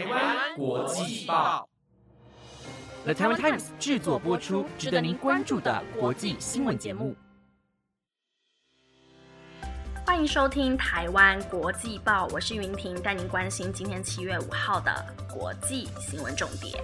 台湾国际报，The Taiwan Times 制作播出，值得您关注的国际新闻节目。欢迎收听台湾国际报，我是云婷，带您关心今天七月五号的国际新闻重点。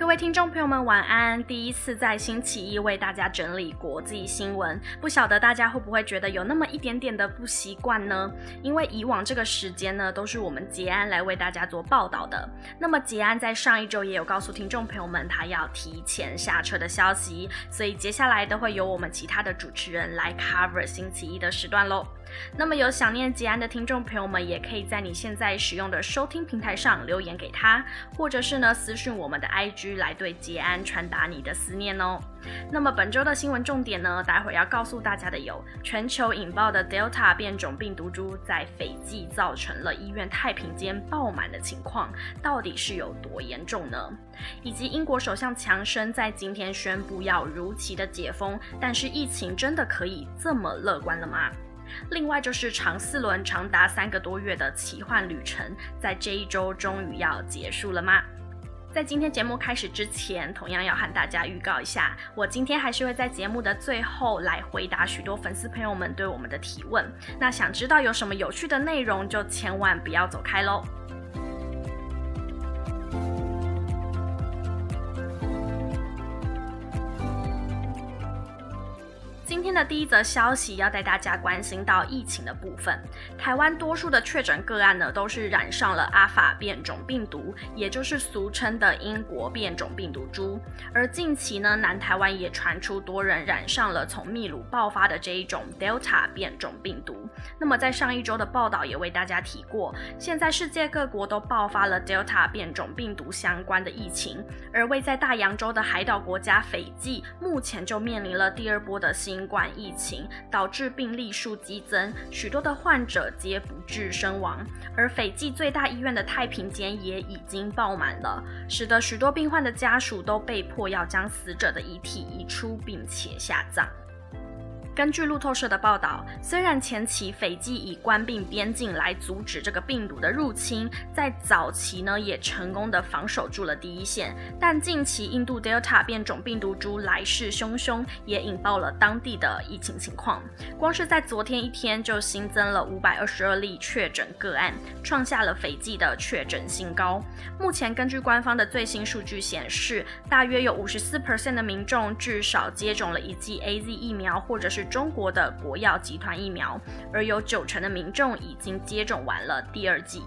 各位听众朋友们，晚安！第一次在星期一为大家整理国际新闻，不晓得大家会不会觉得有那么一点点的不习惯呢？因为以往这个时间呢，都是我们杰安来为大家做报道的。那么杰安在上一周也有告诉听众朋友们，他要提前下车的消息，所以接下来都会由我们其他的主持人来 cover 星期一的时段喽。那么有想念吉安的听众朋友们，也可以在你现在使用的收听平台上留言给他，或者是呢私讯我们的 IG 来对吉安传达你的思念哦。那么本周的新闻重点呢，待会儿要告诉大家的有：全球引爆的 Delta 变种病毒株在斐济造成了医院太平间爆满的情况，到底是有多严重呢？以及英国首相强生在今天宣布要如期的解封，但是疫情真的可以这么乐观了吗？另外就是长四轮长达三个多月的奇幻旅程，在这一周终于要结束了吗？在今天节目开始之前，同样要和大家预告一下，我今天还是会在节目的最后来回答许多粉丝朋友们对我们的提问。那想知道有什么有趣的内容，就千万不要走开喽。天的第一则消息要带大家关心到疫情的部分。台湾多数的确诊个案呢，都是染上了阿法变种病毒，也就是俗称的英国变种病毒株。而近期呢，南台湾也传出多人染上了从秘鲁爆发的这一种 Delta 变种病毒。那么在上一周的报道也为大家提过，现在世界各国都爆发了 Delta 变种病毒相关的疫情，而位在大洋洲的海岛国家斐济，目前就面临了第二波的新。冠疫情导致病例数激增，许多的患者皆不治身亡，而斐济最大医院的太平间也已经爆满了，使得许多病患的家属都被迫要将死者的遗体移出，并且下葬。根据路透社的报道，虽然前期斐济以关闭边境来阻止这个病毒的入侵，在早期呢也成功的防守住了第一线，但近期印度 Delta 变种病毒株来势汹汹，也引爆了当地的疫情情况。光是在昨天一天就新增了五百二十二例确诊个案，创下了斐济的确诊新高。目前根据官方的最新数据显示，大约有五十四 percent 的民众至少接种了一剂 A Z 疫苗，或者是中国的国药集团疫苗，而有九成的民众已经接种完了第二剂。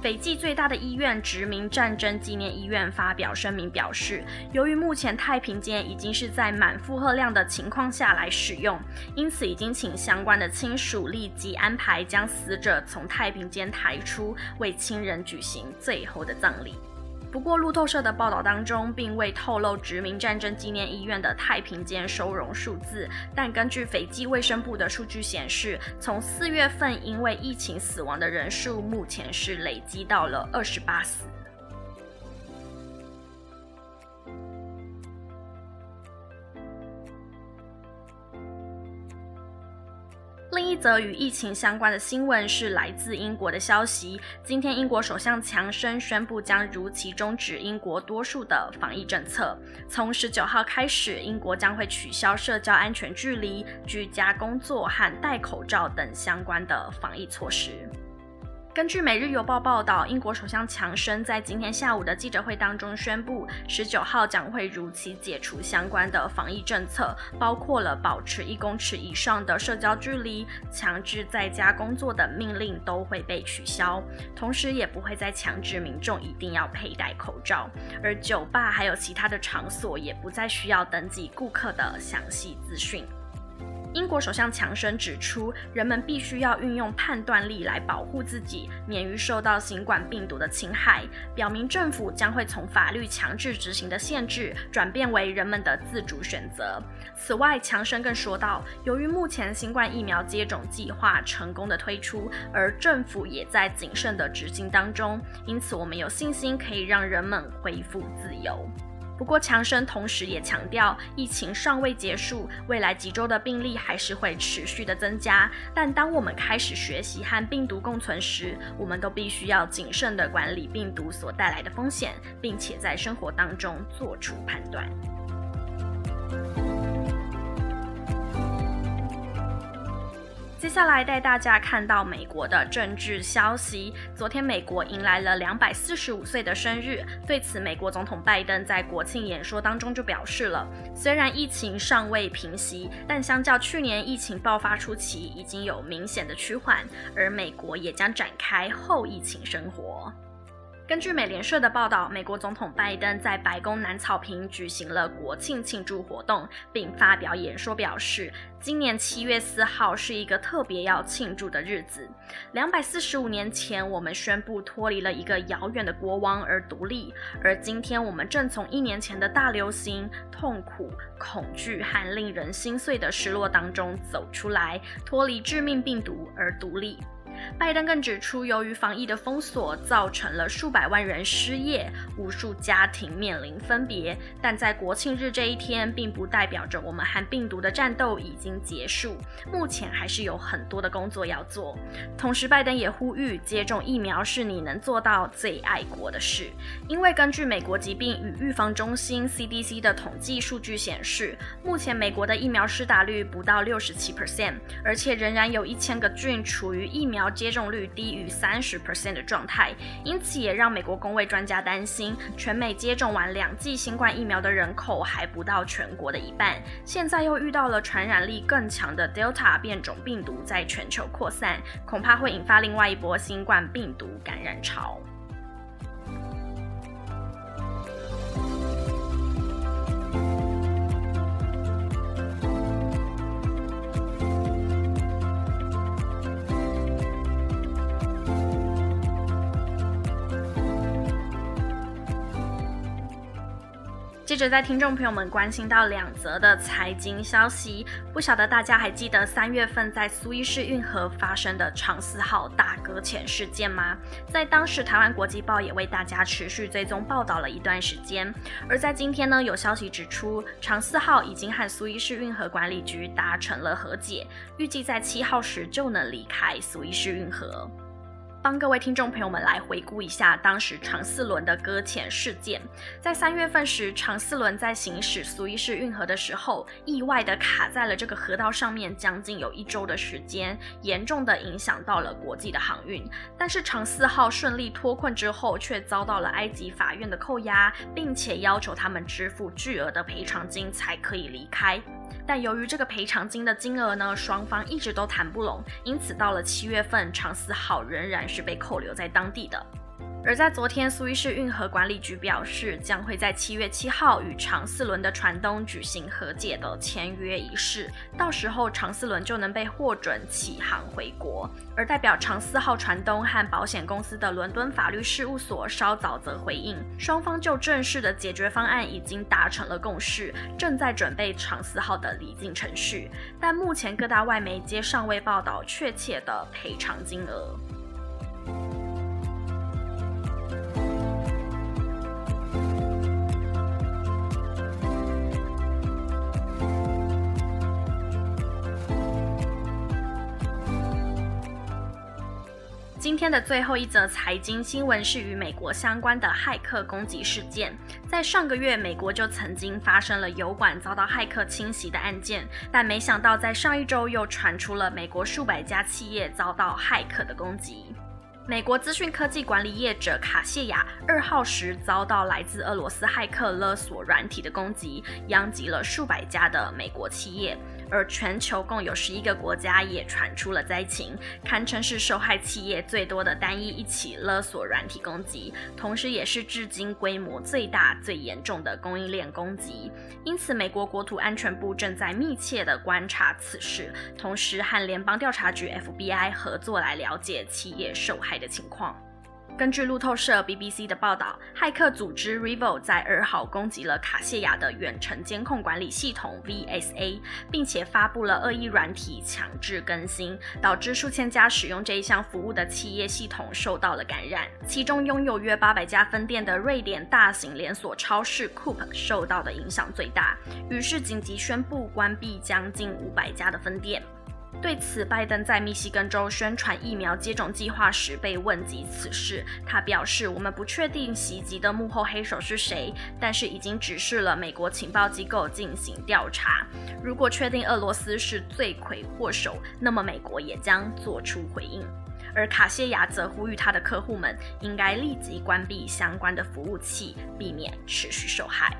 斐济最大的医院殖民战争纪念医院发表声明表示，由于目前太平间已经是在满负荷量的情况下来使用，因此已经请相关的亲属立即安排将死者从太平间抬出，为亲人举行最后的葬礼。不过，路透社的报道当中并未透露殖民战争纪念医院的太平间收容数字，但根据斐济卫生部的数据显示，从四月份因为疫情死亡的人数，目前是累积到了二十八死。则与疫情相关的新闻是来自英国的消息。今天，英国首相强生宣布将如期终止英国多数的防疫政策。从十九号开始，英国将会取消社交安全距离、居家工作和戴口罩等相关的防疫措施。根据《每日邮报》报道，英国首相强生在今天下午的记者会当中宣布，十九号将会如期解除相关的防疫政策，包括了保持一公尺以上的社交距离、强制在家工作的命令都会被取消，同时也不会再强制民众一定要佩戴口罩，而酒吧还有其他的场所也不再需要登记顾客的详细资讯。英国首相强生指出，人们必须要运用判断力来保护自己，免于受到新冠病毒的侵害。表明政府将会从法律强制执行的限制，转变为人们的自主选择。此外，强生更说道，由于目前新冠疫苗接种计划成功的推出，而政府也在谨慎的执行当中，因此我们有信心可以让人们恢复自由。不过强生同时也强调，疫情尚未结束，未来几周的病例还是会持续的增加。但当我们开始学习和病毒共存时，我们都必须要谨慎的管理病毒所带来的风险，并且在生活当中做出判断。接下来带大家看到美国的政治消息。昨天，美国迎来了两百四十五岁的生日。对此，美国总统拜登在国庆演说当中就表示了：虽然疫情尚未平息，但相较去年疫情爆发初期，已经有明显的趋缓，而美国也将展开后疫情生活。根据美联社的报道，美国总统拜登在白宫南草坪举行了国庆庆祝活动，并发表演说，表示今年七月四号是一个特别要庆祝的日子。两百四十五年前，我们宣布脱离了一个遥远的国王而独立，而今天我们正从一年前的大流行、痛苦、恐惧和令人心碎的失落当中走出来，脱离致命病毒而独立。拜登更指出，由于防疫的封锁，造成了数百万人失业，无数家庭面临分别。但在国庆日这一天，并不代表着我们和病毒的战斗已经结束，目前还是有很多的工作要做。同时，拜登也呼吁，接种疫苗是你能做到最爱国的事。因为根据美国疾病与预防中心 （CDC） 的统计数据显示，目前美国的疫苗施打率不到六十七 percent，而且仍然有一千个郡处于疫苗。接种率低于三十 percent 的状态，因此也让美国工位专家担心，全美接种完两剂新冠疫苗的人口还不到全国的一半。现在又遇到了传染力更强的 Delta 变种病毒在全球扩散，恐怕会引发另外一波新冠病毒感染潮。接着，在听众朋友们关心到两则的财经消息，不晓得大家还记得三月份在苏伊士运河发生的长四号大搁浅事件吗？在当时，台湾国际报也为大家持续追踪报道了一段时间。而在今天呢，有消息指出，长四号已经和苏伊士运河管理局达成了和解，预计在七号时就能离开苏伊士运河。帮各位听众朋友们来回顾一下当时长四轮的搁浅事件。在三月份时，长四轮在行驶苏伊士运河的时候，意外的卡在了这个河道上面，将近有一周的时间，严重的影响到了国际的航运。但是长四号顺利脱困之后，却遭到了埃及法院的扣押，并且要求他们支付巨额的赔偿金才可以离开。但由于这个赔偿金的金额呢，双方一直都谈不拢，因此到了七月份，常思浩仍然是被扣留在当地的。而在昨天，苏伊士运河管理局表示，将会在七月七号与长四轮的船东举行和解的签约仪式，到时候长四轮就能被获准起航回国。而代表长四号船东和保险公司的伦敦法律事务所稍早则回应，双方就正式的解决方案已经达成了共识，正在准备长四号的离境程序，但目前各大外媒皆尚未报道确切的赔偿金额。今天的最后一则财经新闻是与美国相关的骇客攻击事件。在上个月，美国就曾经发生了油管遭到骇客侵袭的案件，但没想到在上一周又传出了美国数百家企业遭到骇客的攻击。美国资讯科技管理业者卡谢亚二号时遭到来自俄罗斯骇客勒索软体的攻击，殃及了数百家的美国企业。而全球共有十一个国家也传出了灾情，堪称是受害企业最多的单一一起勒索软体攻击，同时也是至今规模最大、最严重的供应链攻击。因此，美国国土安全部正在密切的观察此事，同时和联邦调查局 FBI 合作来了解企业受害的情况。根据路透社 BBC 的报道，骇客组织 REvil 在二号攻击了卡谢亚的远程监控管理系统 VSA，并且发布了恶意软体强制更新，导致数千家使用这一项服务的企业系统受到了感染。其中拥有约八百家分店的瑞典大型连锁超市 Coop 受到的影响最大，于是紧急宣布关闭将近五百家的分店。对此，拜登在密西根州宣传疫苗接种计划时被问及此事，他表示：“我们不确定袭击的幕后黑手是谁，但是已经指示了美国情报机构进行调查。如果确定俄罗斯是罪魁祸首，那么美国也将做出回应。”而卡谢亚则呼吁他的客户们应该立即关闭相关的服务器，避免持续受害。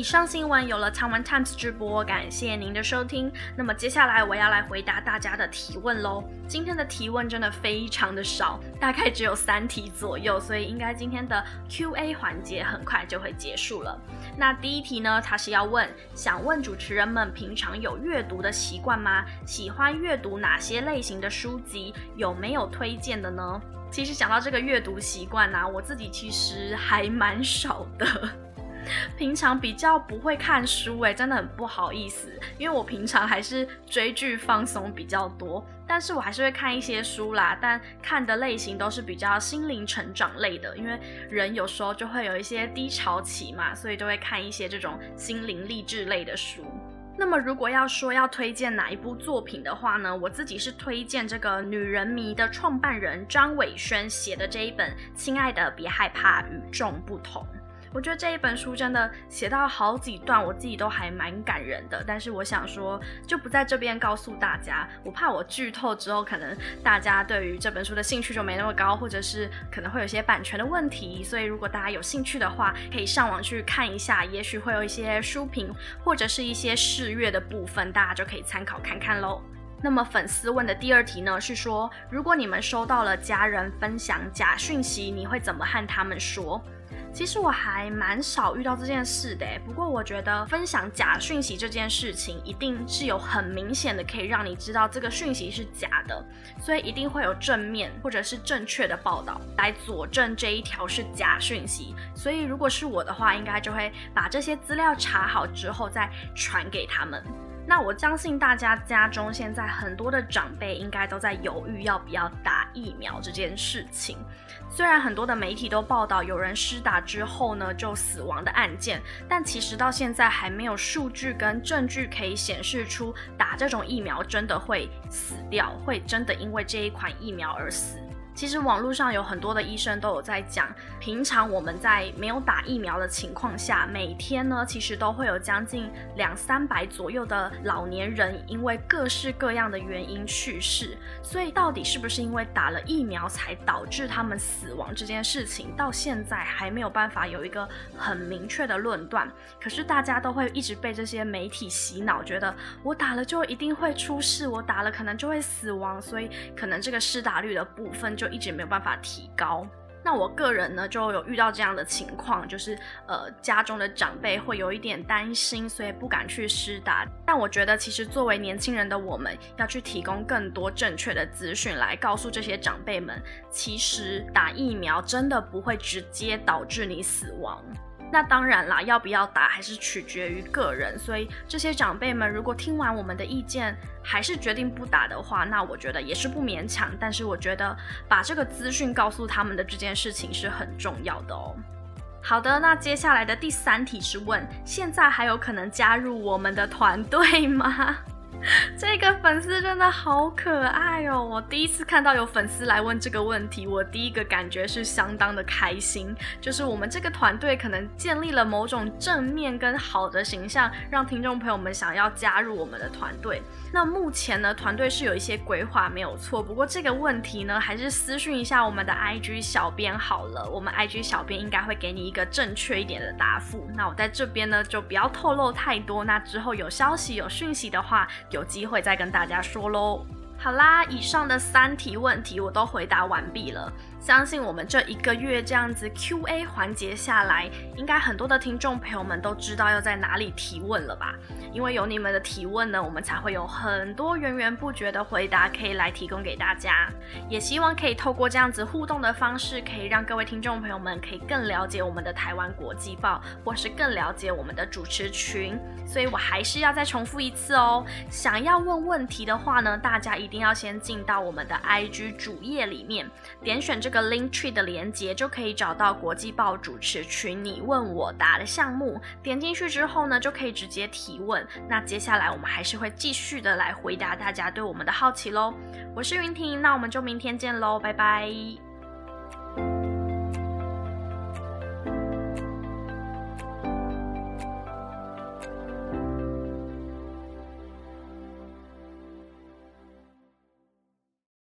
以上新闻有了 Taiwan Times 直播，感谢您的收听。那么接下来我要来回答大家的提问喽。今天的提问真的非常的少，大概只有三题左右，所以应该今天的 Q&A 环节很快就会结束了。那第一题呢，他是要问，想问主持人们平常有阅读的习惯吗？喜欢阅读哪些类型的书籍？有没有推荐的呢？其实讲到这个阅读习惯呢，我自己其实还蛮少的。平常比较不会看书，哎，真的很不好意思，因为我平常还是追剧放松比较多，但是我还是会看一些书啦，但看的类型都是比较心灵成长类的，因为人有时候就会有一些低潮期嘛，所以就会看一些这种心灵励志类的书。那么如果要说要推荐哪一部作品的话呢，我自己是推荐这个女人迷的创办人张伟轩写的这一本《亲爱的别害怕，与众不同》。我觉得这一本书真的写到好几段，我自己都还蛮感人的。但是我想说，就不在这边告诉大家，我怕我剧透之后，可能大家对于这本书的兴趣就没那么高，或者是可能会有些版权的问题。所以如果大家有兴趣的话，可以上网去看一下，也许会有一些书评或者是一些试阅的部分，大家就可以参考看看喽。那么粉丝问的第二题呢，是说如果你们收到了家人分享假讯息，你会怎么和他们说？其实我还蛮少遇到这件事的，不过我觉得分享假讯息这件事情，一定是有很明显的可以让你知道这个讯息是假的，所以一定会有正面或者是正确的报道来佐证这一条是假讯息。所以如果是我的话，应该就会把这些资料查好之后再传给他们。那我相信大家家中现在很多的长辈应该都在犹豫要不要打疫苗这件事情。虽然很多的媒体都报道有人施打之后呢就死亡的案件，但其实到现在还没有数据跟证据可以显示出打这种疫苗真的会死掉，会真的因为这一款疫苗而死。其实网络上有很多的医生都有在讲，平常我们在没有打疫苗的情况下，每天呢其实都会有将近两三百左右的老年人因为各式各样的原因去世。所以到底是不是因为打了疫苗才导致他们死亡这件事情，到现在还没有办法有一个很明确的论断。可是大家都会一直被这些媒体洗脑，觉得我打了就一定会出事，我打了可能就会死亡，所以可能这个施打率的部分就。一直没有办法提高。那我个人呢，就有遇到这样的情况，就是呃，家中的长辈会有一点担心，所以不敢去施打。但我觉得，其实作为年轻人的我们，要去提供更多正确的资讯，来告诉这些长辈们，其实打疫苗真的不会直接导致你死亡。那当然啦，要不要打还是取决于个人。所以这些长辈们，如果听完我们的意见，还是决定不打的话，那我觉得也是不勉强。但是我觉得把这个资讯告诉他们的这件事情是很重要的哦。好的，那接下来的第三题是问：现在还有可能加入我们的团队吗？这个粉丝真的好可爱哦！我第一次看到有粉丝来问这个问题，我第一个感觉是相当的开心。就是我们这个团队可能建立了某种正面跟好的形象，让听众朋友们想要加入我们的团队。那目前呢，团队是有一些规划，没有错。不过这个问题呢，还是私讯一下我们的 IG 小编好了。我们 IG 小编应该会给你一个正确一点的答复。那我在这边呢，就不要透露太多。那之后有消息、有讯息的话。有机会再跟大家说喽。好啦，以上的三题问题我都回答完毕了。相信我们这一个月这样子 Q&A 环节下来，应该很多的听众朋友们都知道要在哪里提问了吧？因为有你们的提问呢，我们才会有很多源源不绝的回答可以来提供给大家。也希望可以透过这样子互动的方式，可以让各位听众朋友们可以更了解我们的台湾国际报，或是更了解我们的主持群。所以我还是要再重复一次哦，想要问问题的话呢，大家一一定要先进到我们的 IG 主页里面，点选这。个 link tree 的连接就可以找到国际报主持群你问我答的项目，点进去之后呢，就可以直接提问。那接下来我们还是会继续的来回答大家对我们的好奇喽。我是云婷，那我们就明天见喽，拜拜。